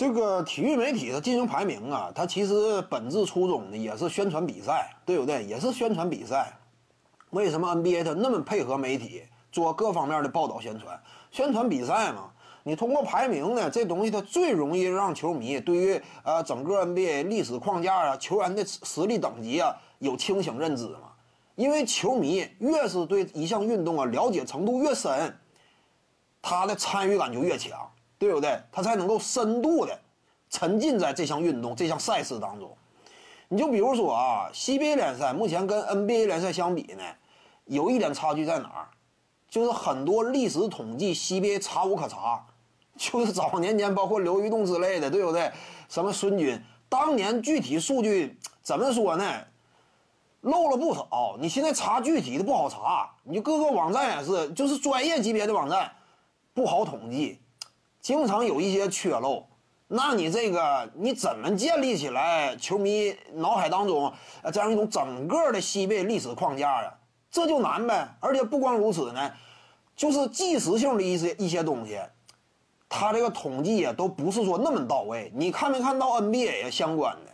这个体育媒体它进行排名啊，它其实本质初衷呢也是宣传比赛，对不对？也是宣传比赛。为什么 NBA 它那么配合媒体做各方面的报道宣传？宣传比赛嘛，你通过排名呢，这东西它最容易让球迷对于呃整个 NBA 历史框架啊、球员的实力等级啊有清醒认知嘛。因为球迷越是对一项运动啊了解程度越深，他的参与感就越强。对不对？他才能够深度的沉浸在这项运动、这项赛事当中。你就比如说啊，CBA 联赛目前跟 NBA 联赛相比呢，有一点差距在哪儿？就是很多历史统计 CBA 查无可查，就是早年间包括刘玉栋之类的，对不对？什么孙军，当年具体数据怎么说呢？漏了不少。你现在查具体的不好查，你就各个网站也是，就是专业级别的网站不好统计。经常有一些缺漏，那你这个你怎么建立起来球迷脑海当中呃这样一种整个的西贝历史框架呀？这就难呗。而且不光如此呢，就是即时性的一些一些东西，它这个统计也都不是说那么到位。你看没看到 NBA 相关的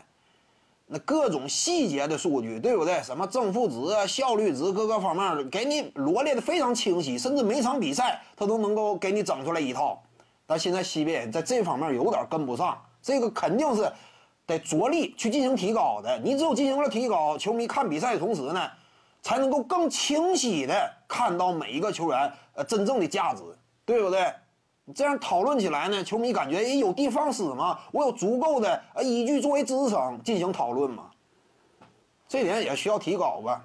那各种细节的数据，对不对？什么正负值啊、效率值各个方面给你罗列的非常清晰，甚至每场比赛它都能够给你整出来一套。但现在西边在这方面有点跟不上，这个肯定是得着力去进行提高的。你只有进行了提高，球迷看比赛的同时呢，才能够更清晰的看到每一个球员呃真正的价值，对不对？这样讨论起来呢，球迷感觉也有的放矢嘛，我有足够的呃依据作为支撑进行讨论嘛，这点也需要提高吧。